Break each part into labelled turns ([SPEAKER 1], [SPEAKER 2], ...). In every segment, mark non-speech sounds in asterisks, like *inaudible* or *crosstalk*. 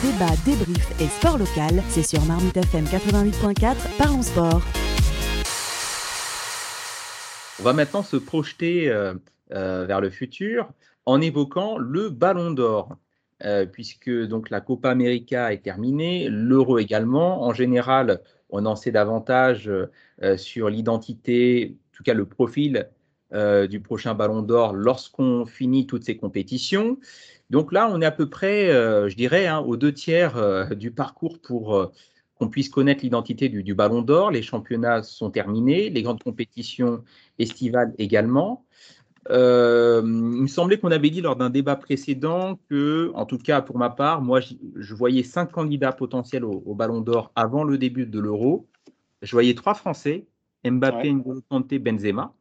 [SPEAKER 1] Débat, débrief et sport local, c'est sur Marmite FM 88.4, parlons sport.
[SPEAKER 2] On va maintenant se projeter euh, euh, vers le futur en évoquant le Ballon d'Or. Euh, puisque donc la Copa América est terminée, l'Euro également. En général, on en sait davantage sur l'identité, en tout cas le profil du prochain Ballon d'Or lorsqu'on finit toutes ces compétitions. Donc là, on est à peu près, je dirais, hein, aux deux tiers *laughs* du parcours pour qu'on puisse connaître l'identité du, Ballon d'Or. Les championnats sont terminés, les grandes compétitions estivales également. Euh, il me semblait qu'on avait dit lors d'un débat précédent que, en tout cas pour ma part, moi je voyais cinq candidats potentiels au, Ballon d'Or avant le début de l'Euro. Je voyais trois Français, Mbappé, N'Golo Kanté, Benzema,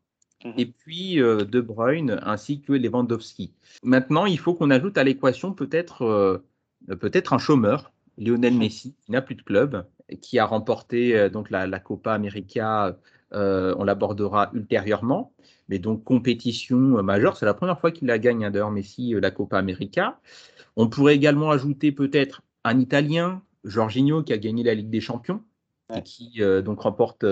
[SPEAKER 2] mhm. et puis euh, De Bruyne ainsi que Lewandowski. Maintenant, il faut qu'on ajoute à l'équation peut-être euh, peut-être un chômeur, Lionel Messi, qui n'a plus de club, qui a remporté donc la, la Copa América. on l'abordera ultérieurement mais donc compétition euh, majeure. C'est la première fois qu'il la gagne, hein, d'ailleurs, Messi, euh, la Copa América. On pourrait également ajouter peut-être un Italien, Jorginho, qui a gagné la Ligue des Champions et qui euh, donc remporte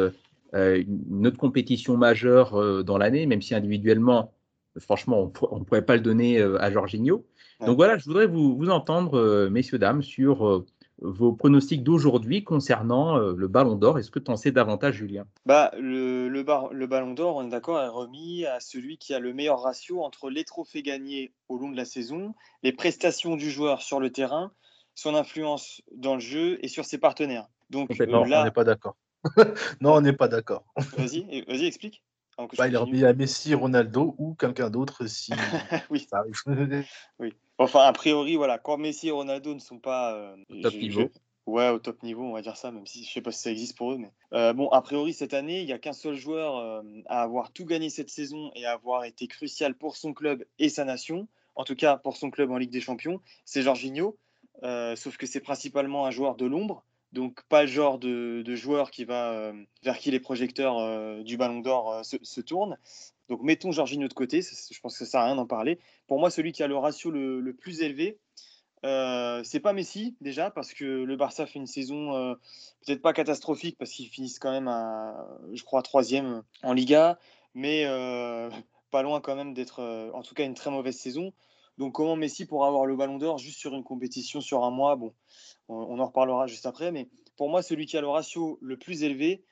[SPEAKER 2] une autre compétition majeure dans l'année, même si individuellement, franchement, on ne pourrait pas le donner à Jorginho. Donc voilà, je voudrais vous, vous entendre, messieurs, dames, sur vos pronostics d'aujourd'hui concernant euh, le Ballon d'Or. Est-ce que tu en sais davantage, Julien?
[SPEAKER 3] Bah, le, le, le, Ballon d'Or, on est d'accord, est remis à celui qui a le meilleur ratio entre les trophées gagnés au long de la saison, les prestations du joueur sur le terrain, son influence dans le jeu et sur ses partenaires.
[SPEAKER 4] Donc euh, non, on n'est pas d'accord. *laughs* non, on n'est pas d'accord.
[SPEAKER 3] vas-y, vas-y, explique.
[SPEAKER 4] Bah, il est remis à Messi, Ronaldo ou quelqu'un d'autre si *laughs*
[SPEAKER 3] oui. ça arrive. *laughs* oui. Enfin, a priori, voilà, quand Messi et Ronaldo ne sont pas
[SPEAKER 2] euh, au top niveau.
[SPEAKER 3] Ouais, au top niveau, on va dire ça, même si je sais pas si ça existe pour eux. Mais euh, bon, a priori, cette année, il n'y a qu'un seul joueur euh, à avoir tout gagné cette saison et à avoir été crucial pour son club et sa nation, en tout cas pour son club en Ligue des Champions, c'est Jorginho. sauf que c'est principalement un joueur de l'ombre, donc pas le genre de, joueur qui va vers qui les projecteurs du Ballon d'Or se, se, tournent. Donc mettons Jorginho de côté, je pense que ça sert à rien d'en parler. Pour moi, celui qui a le ratio le, plus élevé, euh, c'est pas Messi déjà parce que le Barça fait une saison euh, peut-être pas catastrophique parce qu'ils finissent quand même à, je crois, troisième en Liga, mais euh, pas loin quand même d'être, en tout cas, une très mauvaise saison. Donc comment Messi pourra avoir le Ballon d'Or juste sur une compétition sur un mois? Bon, on, en reparlera juste après, mais pour moi, celui qui a le ratio le plus élevé,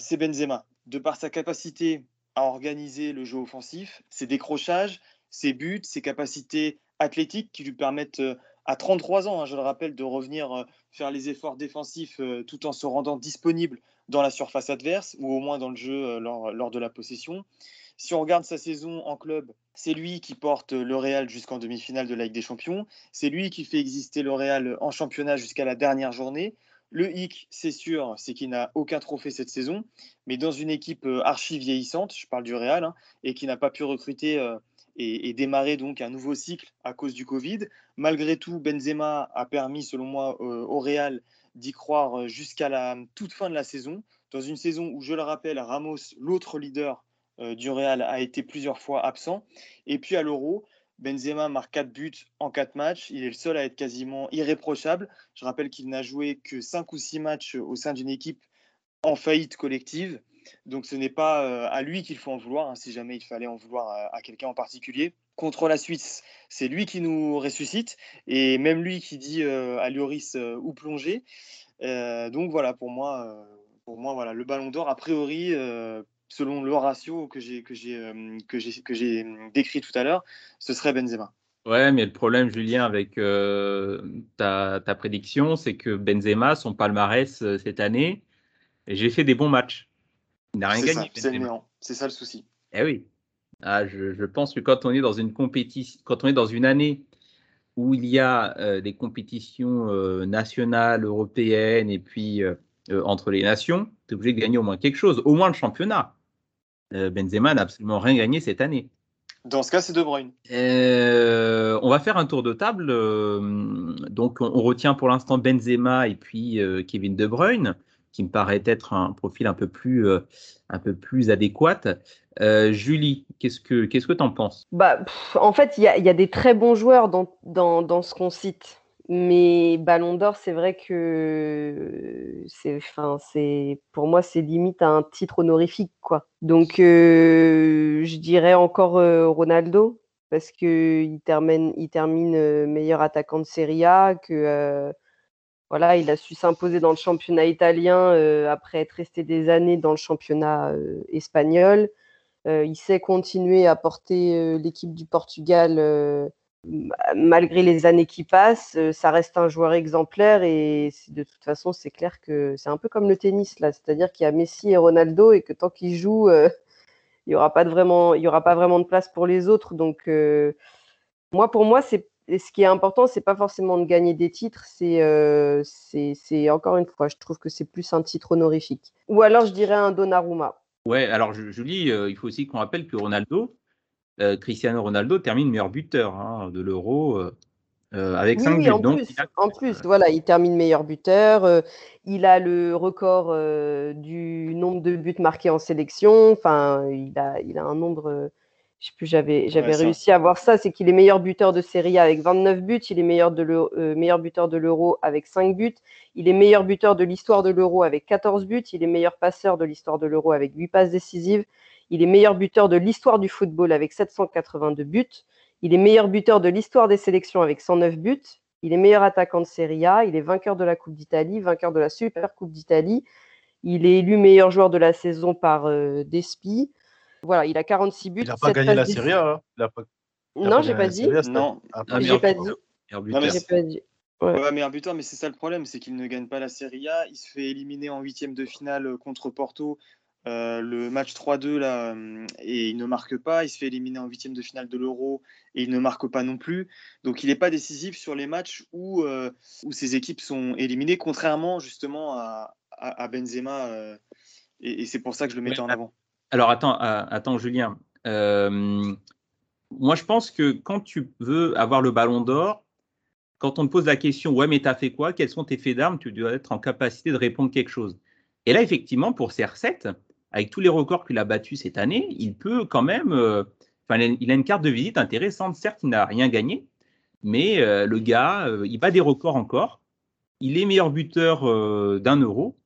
[SPEAKER 3] c'est Benzema. De par sa capacité à organiser le jeu offensif, ses décrochages, ses buts, ses capacités athlétiques qui lui permettent euh, à 33 ans, hein, je le rappelle, de revenir euh, faire les efforts défensifs euh, tout en se rendant disponible dans la surface adverse ou au moins dans le jeu lors, de la possession. Si on regarde sa saison en club, c'est lui qui porte le Real jusqu'en demi-finale de la Ligue des Champions. C'est lui qui fait exister le Real en championnat jusqu'à la dernière journée. Le hic, c'est sûr, c'est qu'il n'a aucun trophée cette saison, mais dans une équipe euh, archi vieillissante, je parle du Real, hein, et qui n'a pas pu recruter euh, et, démarrer donc un nouveau cycle à cause du Covid. Malgré tout, Benzema a permis, selon moi, euh, au Real d'y croire jusqu'à la toute fin de la saison, dans une saison où, je le rappelle, Ramos, l'autre leader du Real, a été plusieurs fois absent. Et puis à l'Euro, Benzema marque 4 buts en 4 matchs. Il est le seul à être quasiment irréprochable. Je rappelle qu'il n'a joué que 5 ou 6 matchs au sein d'une équipe en faillite collective. Donc ce n'est pas euh, à lui qu'il faut en vouloir, hein, si jamais il fallait en vouloir à, quelqu'un en particulier. Contre la Suisse, c'est lui qui nous ressuscite et même lui qui dit euh, à Lloris euh, où plonger. donc voilà, pour moi, pour moi voilà, le ballon d'or, a priori, selon le ratio que j'ai que j'ai euh, que j'ai que j'ai décrit tout à l'heure, ce serait Benzema.
[SPEAKER 2] Ouais, mais le problème, Julien, avec euh, ta, ta, prédiction, c'est que Benzema, son palmarès euh, cette année, j'ai fait des bons matchs.
[SPEAKER 3] Il n'a rien gagné. C'est ça le souci.
[SPEAKER 2] Eh oui. Ah, je, je, pense que quand on est dans une compétition, quand on est dans une année où il y a des compétitions nationales, européennes et puis entre les nations, tu es obligé de gagner au moins quelque chose, au moins le championnat. Euh, Benzema n'a absolument rien gagné cette année.
[SPEAKER 3] Dans ce cas, c'est De Bruyne.
[SPEAKER 2] Euh, on va faire un tour de table. Euh, donc, on, retient pour l'instant Benzema et puis Kevin De Bruyne, qui me paraît être un profil un peu plus, un peu plus adéquat. Julie, qu'est-ce que qu'est-ce que en penses?
[SPEAKER 5] Bah, en fait, il y, a des très bons joueurs dans, dans, dans ce qu'on cite. Mais Ballon d'Or, c'est vrai que c'est, enfin, c'est, pour moi, c'est limite un titre honorifique, quoi. Donc, euh, je dirais encore euh, Ronaldo, parce termine, il termine euh, meilleur attaquant de Serie A, que voilà, il a su s'imposer dans le championnat italien après être resté des années dans le championnat espagnol. il sait continuer à porter l'équipe du Portugal malgré les années qui passent, euh, ça reste un joueur exemplaire et de toute façon, c'est clair que c'est un peu comme le tennis là, c'est-à-dire qu'il y a Messi et Ronaldo et que tant qu'ils jouent, euh, *laughs* il n'y aura pas vraiment, y aura pas vraiment de place pour les autres. Donc euh, moi, pour moi, c'est ce qui est important, c'est pas forcément de gagner des titres, c'est c'est encore une fois, je trouve que c'est plus un titre honorifique. Ou alors, je dirais un Donnarumma.
[SPEAKER 2] Ouais, alors Julie, il faut aussi qu'on rappelle que Ronaldo, euh, Cristiano Ronaldo termine meilleur buteur hein, de l'Euro euh, euh, avec 5 buts.
[SPEAKER 5] En plus, en plus, voilà, il termine meilleur buteur. il a le record du nombre de buts marqués en sélection. Enfin, il a, il a un nombre. je sais plus, j'avais, j'avais réussi à voir ça. C'est qu'il est meilleur buteur de Serie A avec 29 buts. Il est meilleur, de meilleur buteur de l'Euro avec 5 buts. Il est meilleur buteur de l'histoire de l'Euro avec 14 buts. Il est meilleur passeur de l'histoire de l'Euro avec 8 passes décisives. Il est meilleur buteur de l'histoire du football avec 782 buts. Il est meilleur buteur de l'histoire des sélections avec 109 buts. Il est meilleur attaquant de Serie A. Il est vainqueur de la Coupe d'Italie, vainqueur de la Super Coupe d'Italie. Il est élu meilleur joueur de la saison par euh, Despi. Voilà, il a 46 buts.
[SPEAKER 4] Il n'a pas gagné la Serie A. Hein.
[SPEAKER 5] non, j'ai pas dit.
[SPEAKER 3] Non,
[SPEAKER 5] j'ai pas dit.
[SPEAKER 3] J'ai pas dit. Ouais. meilleur buteur, mais c'est ça le problème, c'est qu'il ne gagne pas la Serie A. Il se fait éliminer en huitième de finale euh, contre Porto euh, le match 3-2 là euh, et il ne marque pas, il se fait éliminer en huitième de finale de l'Euro et il ne marque pas non plus. Donc il n'est pas décisif sur les matchs où, euh, où ses équipes sont éliminées, contrairement justement à, à, Benzema. et, c'est pour ça que je le mettais en avant.
[SPEAKER 2] Alors attends, attends Julien. moi je pense que quand tu veux avoir le ballon d'or, quand on te pose la question, ouais mais t'as fait quoi? Quels sont tes faits d'armes? Tu dois être en capacité de répondre quelque chose. Et là, effectivement, pour CR7, avec tous les records qu'il a battus cette année, il peut quand même. Euh, il a une carte de visite intéressante. Certes, il n'a rien gagné, mais euh, le gars, euh, il bat des records encore. Il est meilleur buteur d'un euro.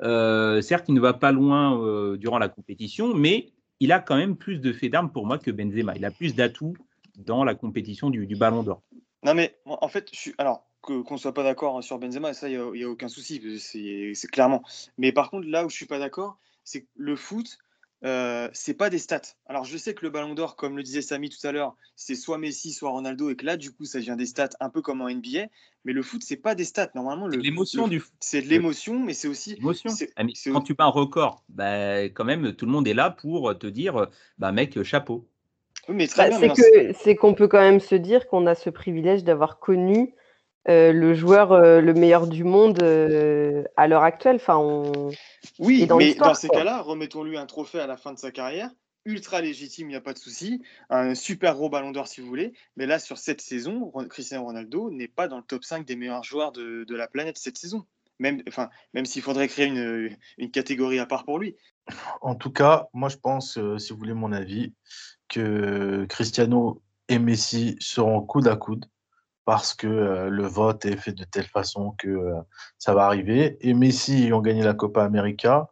[SPEAKER 2] certes, il ne va pas loin durant la compétition, mais il a quand même plus de faits d'armes pour moi que Benzema. Il a plus d'atouts dans la compétition du, Ballon d'Or.
[SPEAKER 3] Non, mais en fait, je suis. Alors, qu'on ne soit pas d'accord sur Benzema, ça, il n'y a, aucun souci, c'est clairement. Mais par contre, là où je ne suis pas d'accord, c'est que le foot, euh, c'est pas des stats. Alors je sais que le Ballon d'Or, comme le disait Samy tout à l'heure, c'est soit Messi, soit Ronaldo, et que là, du coup, ça devient des stats un peu comme en NBA. Mais le foot, c'est pas des stats. Normalement,
[SPEAKER 2] l'émotion du foot.
[SPEAKER 3] C'est de l'émotion, mais c'est aussi.
[SPEAKER 2] L'émotion. Ah, quand tu pas un record, bah, quand même, tout le monde est là pour te dire, bah mec, chapeau.
[SPEAKER 5] Oui, mais très bah, C'est qu'on peut quand même se dire qu'on a ce privilège d'avoir connu euh, le joueur euh, le meilleur du monde euh, à l'heure actuelle. Enfin,
[SPEAKER 3] Oui, mais dans ces cas-là, remettons-lui un trophée à la fin de sa carrière, ultra légitime, il n'y a pas de souci, un super gros ballon d'or si vous voulez. Mais là, sur cette saison, Cristiano Ronaldo n'est pas dans le top 5 des meilleurs joueurs de, la planète cette saison. Même, enfin, même s'il faudrait créer une, une, catégorie à part pour lui.
[SPEAKER 4] En tout cas, moi je pense, si vous voulez mon avis, que Cristiano et Messi seront coude à coude parce que euh, le vote est fait de telle façon que euh, ça va arriver. Et Messi ayant gagné la Copa América,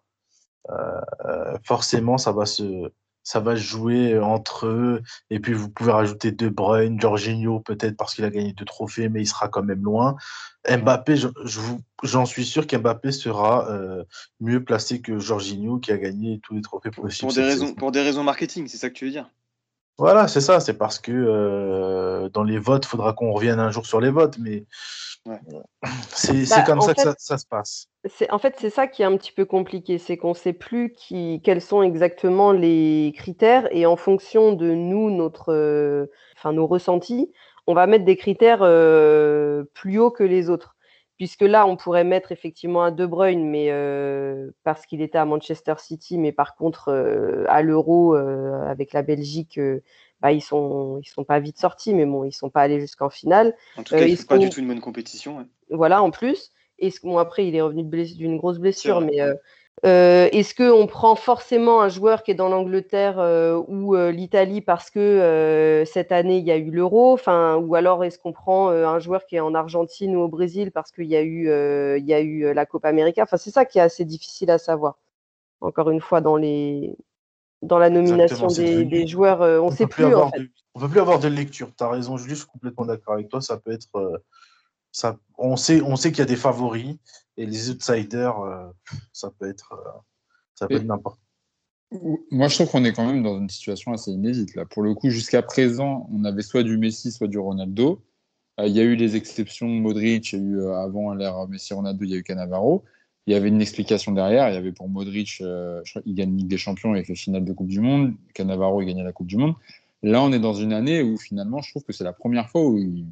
[SPEAKER 4] euh, forcément, ça va se ça va jouer entre eux. Et puis, vous pouvez rajouter De Bruyne, Jorginho, peut-être parce qu'il a gagné deux trophées, mais il sera quand même loin. Mbappé, j'en suis sûr qu'Mbappé sera mieux placé que Jorginho, qui a gagné tous les trophées possibles.
[SPEAKER 3] Pour des, raisons, pour des raisons marketing, c'est ça que tu veux dire?
[SPEAKER 4] Voilà, c'est ça. C'est parce que euh, dans les votes, il faudra qu'on revienne un jour sur les votes, mais *sniffs* c'est bah, comme ça que ça, se passe.
[SPEAKER 5] En fait, c'est ça qui est un petit peu compliqué, c'est qu'on ne sait plus qui, quels sont exactement les critères et en fonction de nous, notre, euh, enfin, nos ressentis, on va mettre des critères euh, plus hauts que les autres puisque là, on pourrait mettre effectivement un De Bruyne, mais euh, parce qu'il était à Manchester City, mais par contre, euh, à l'Euro, euh, avec la Belgique, bah, ils sont, ils sont pas vite sortis, mais bon, ils sont pas allés jusqu'en finale.
[SPEAKER 3] En tout cas, ils pas du tout une bonne compétition.
[SPEAKER 5] Voilà, en plus. Et bon, après, il est revenu d'une grosse blessure, mais Euh, est-ce qu'on prend forcément un joueur qui est dans l'Angleterre euh, ou euh, l'Italie parce que cette année il y a eu l'Euro, enfin, ou alors est-ce qu'on prend un joueur qui est en Argentine ou au Brésil parce qu'il y a eu, il y a eu la Copa América? Enfin, c'est ça qui est assez difficile à savoir. Encore une fois, dans les, dans la nomination des, joueurs, on ne sait plus.
[SPEAKER 4] en fait. on ne peut plus avoir de lecture. Tu as raison, Julie, je suis complètement d'accord avec toi. Ça peut être, ça, on sait, on sait qu'il y a des favoris et les outsiders, euh, ça peut être, euh, ça peut être n'importe.
[SPEAKER 6] Moi, je trouve qu'on est quand même dans une situation assez inédite. Là. Pour le coup, jusqu'à présent, on avait soit du Messi, soit du Ronaldo. Euh, il y a eu les exceptions Modric, il y a eu avant l'ère Messi-Ronaldo, il y a eu Cannavaro. Il y avait une explication derrière. Il y avait pour Modric, il gagne Ligue des Champions avec les finales de Coupe du Monde. Cannavaro, il gagnait la Coupe du Monde. Là, on est dans une année où finalement, je trouve que c'est la première fois où il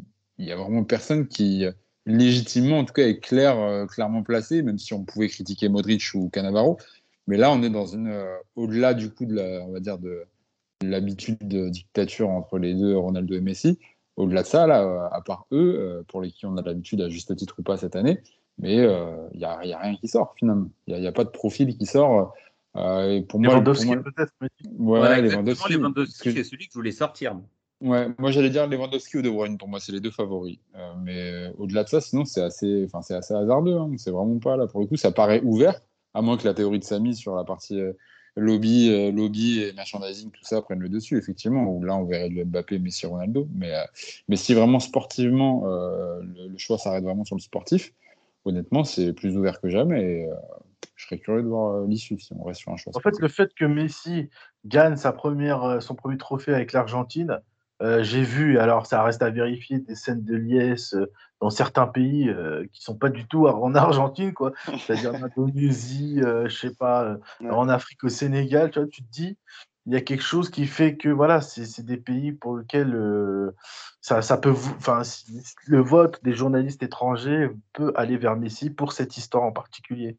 [SPEAKER 6] n'y a vraiment personne qui, légitimement, en tout cas, est clair, euh, clairement placé, même si on pouvait critiquer Modric ou Cannavaro. Mais là, on est dans une, euh, au-delà du coup de la, on va dire de, l'habitude de dictature entre les deux, Ronaldo et Messi. Au-delà de ça, là, euh, à part eux, pour les qui on a l'habitude, à juste titre ou pas cette année, mais il n'y a, y a, rien qui sort finalement. Il n'y a, pas de profil qui sort.
[SPEAKER 4] et pour moi, Lewandowski peut-être.
[SPEAKER 2] Ouais, ouais Lewandowski. Lewandowski c'est celui que je voulais sortir.
[SPEAKER 6] Ouais, moi j'allais dire Lewandowski ou De Bruyne. Pour moi, c'est les deux favoris. Euh, mais euh, au-delà de ça, sinon c'est assez, enfin c'est assez hasardeux. Hein. C'est vraiment pas là pour le coup. Ça paraît ouvert, à moins que la théorie de Samy sur la partie euh, lobby, lobby et merchandising, tout ça prenne le dessus. Effectivement, où là on verrait le Mbappé, Messi, Ronaldo. Mais mais si vraiment sportivement le, le, choix s'arrête vraiment sur le sportif, honnêtement, c'est plus ouvert que jamais. Et, je serais curieux de voir l'issue si on reste sur un choix.
[SPEAKER 4] En fait, le fait que Messi gagne sa première, son premier trophée avec l'Argentine euh, j'ai vu, alors ça reste à vérifier, des scènes de liesse euh, dans certains pays euh, qui sont pas du tout en Argentine, quoi. *laughs* C'est-à-dire en Indonésie, je sais pas, en Afrique, au Sénégal, tu vois, tu te dis, il y a quelque chose qui fait que, voilà, c'est des pays pour lesquels ça, ça, peut, enfin, le vote des journalistes étrangers peut aller vers Messi pour cette histoire en particulier.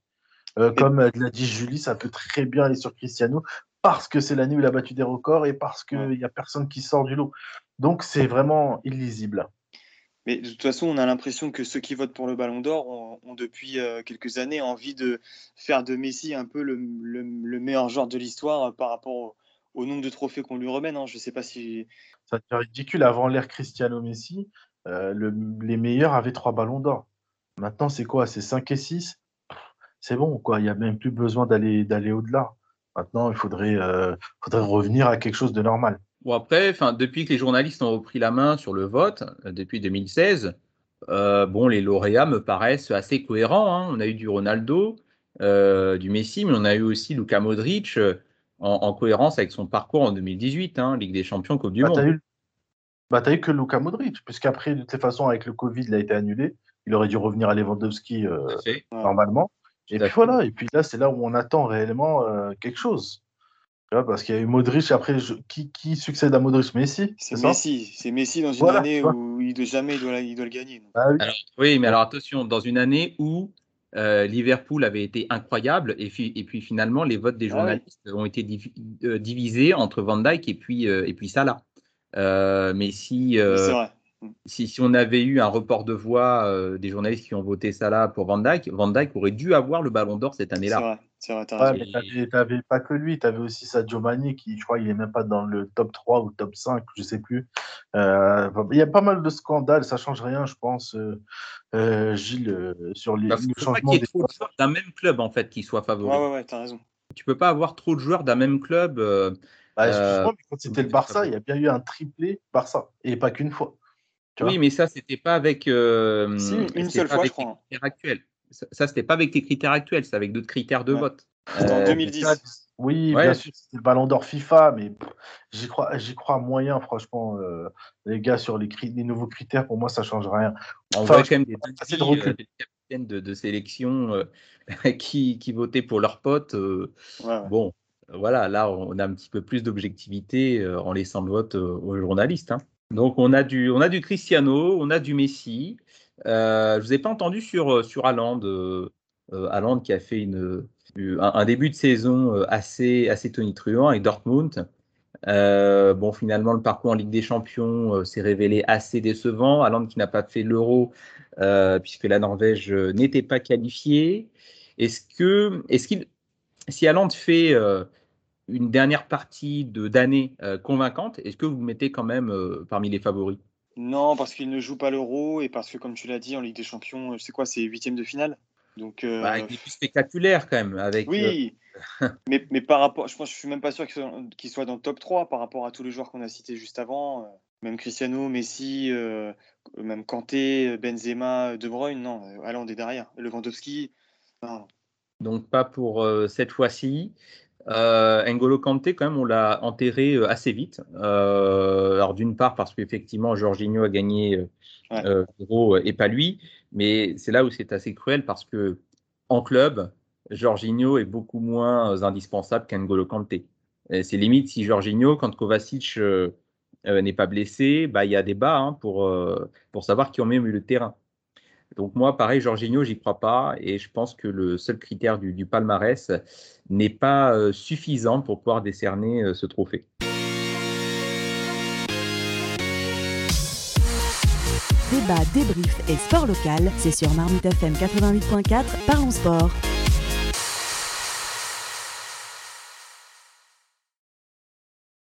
[SPEAKER 4] comme l'a dit Julie, ça peut très bien aller sur Cristiano parce que c'est l'année où il a battu des records et parce qu'il n'y a personne qui sort du lot. Donc c'est vraiment illisible.
[SPEAKER 3] Mais de toute façon, on a l'impression que ceux qui votent pour le Ballon d'Or ont, depuis euh, quelques années envie de faire de Messi un peu le, meilleur joueur de l'histoire par rapport au, nombre de trophées qu'on lui remet. Je ne sais pas si.
[SPEAKER 4] Ça devient ridicule. Avant l'ère Cristiano Messi, euh, les meilleurs avaient trois Ballons d'Or. Maintenant, c'est quoi? C'est 5 et 6 C'est bon, quoi. Il n'y a même plus besoin d'aller au-delà. Maintenant, il faudrait, euh, faudrait revenir à quelque chose de normal.
[SPEAKER 2] Bon, après, depuis que les journalistes ont repris la main sur le vote, euh, depuis 2016, euh, bon, les lauréats me paraissent assez cohérents. Hein. On a eu du Ronaldo, du Messi, mais on a eu aussi Luka Modric en, cohérence avec son parcours en 2018, hein, Ligue des Champions, Coupe du bah, Monde.
[SPEAKER 4] eu, bah, as eu que Luka Modric, puisqu'après, de toute façon, avec le Covid, il a été annulé. Il aurait dû revenir à Lewandowski normalement. Et puis voilà, et puis là, c'est là où on attend réellement euh, quelque chose. Parce qu'il y a eu Modric, après, qui, qui, succède à Modric? Messi
[SPEAKER 3] C'est Messi. C'est Messi dans une année où il doit, jamais il doit, il doit le gagner.
[SPEAKER 2] Ah oui. mais alors attention, dans une année où euh, Liverpool avait été incroyable, et puis, et puis finalement, les votes des ah journalistes ont été euh, divisés entre Van Dyke et puis, et puis Salah. mais si. c'est vrai. Si, si, on avait eu un report de voix euh, des journalistes qui ont voté ça là pour Van Dyke, Van Dyke aurait dû avoir le ballon d'or cette année-là.
[SPEAKER 4] C'est vrai, c'est vrai. Ouais, mais t'avais pas que lui, tu avais aussi Sadio Mane qui, je crois, il est même pas dans le top 3 ou top 5, je sais plus. Euh, il y a pas mal de scandales, ça change rien, je pense, euh, Gilles, sur les,
[SPEAKER 2] Parce le changement des trop de joueurs d'un même club en fait qui soit favori.
[SPEAKER 3] Ouais, ouais, ouais, t'as raison.
[SPEAKER 2] Tu peux pas avoir trop de joueurs d'un même club.
[SPEAKER 4] Bah, excuse-moi, mais quand c'était le Barça, il y a bien eu un triplé Barça, et pas qu'une fois.
[SPEAKER 2] Oui, mais ça, c'était pas avec.
[SPEAKER 3] Euh, une seule fois, je crois.
[SPEAKER 2] Hein. Critères actuels. Ça, c'était pas avec tes critères actuels, c'est avec d'autres critères de vote.
[SPEAKER 3] C'était en 2010. Euh,
[SPEAKER 4] oui, bien sûr, c'était le ballon d'or FIFA, mais j'y crois, j'y crois moyen, franchement. Euh, les gars, sur les, les, nouveaux critères, pour moi, ça change rien.
[SPEAKER 2] On voit quand même des, de des capitaines de, sélection *laughs* qui, qui, votaient pour leurs potes. Bon, voilà, là, on a un petit peu plus d'objectivité en laissant le vote aux journalistes. Hein. Donc on a du, on a du Cristiano, on a du Messi. Euh, je vous ai pas entendu sur euh, sur Haaland, euh, euh qui a fait une, un, début de saison assez assez tonitruant avec Dortmund. bon, finalement, le parcours en Ligue des Champions s'est révélé assez décevant. Haaland qui n'a pas fait l'Euro puisque la Norvège n'était pas qualifiée. Est-ce que est-ce qu'il si Haaland fait une dernière partie d'année convaincante, est-ce que vous le mettez quand même parmi les favoris?
[SPEAKER 3] Non, parce qu'il ne joue pas l'Euro et parce que, comme tu l'as dit, en Ligue des Champions, c'est quoi C'est huitième de finale? Donc,
[SPEAKER 2] bah, il est plus spectaculaire quand même. Avec,
[SPEAKER 3] oui, *laughs* mais, mais, par rapport, je pense, je suis même pas sûr qu'il soit, soit, dans le top 3 par rapport à tous les joueurs qu'on a cités juste avant. Même Cristiano, Messi, même Kanté, Benzema, De Bruyne, non, Haaland est derrière. Lewandowski, non.
[SPEAKER 2] Donc pas pour cette fois-ci. Euh, N'Golo Kanté, quand même, on l'a enterré assez vite. alors d'une part parce qu'effectivement, Jorginho a gagné ouais. et pas lui. Mais c'est là où c'est assez cruel parce que en club, Jorginho est beaucoup moins indispensable qu'N'Golo Kanté. C'est limite si Jorginho, quand Kovacic euh, n'est pas blessé, bah, il y a débat hein, pour, euh, pour savoir qui en met au milieu de terrain. Donc moi, pareil, Jorginho, j'y crois pas, et je pense que le seul critère du, palmarès n'est pas euh, suffisant pour pouvoir décerner ce trophée.
[SPEAKER 1] Débat, débrief et sport local, c'est sur Marmite FM 88.4, parlons sport.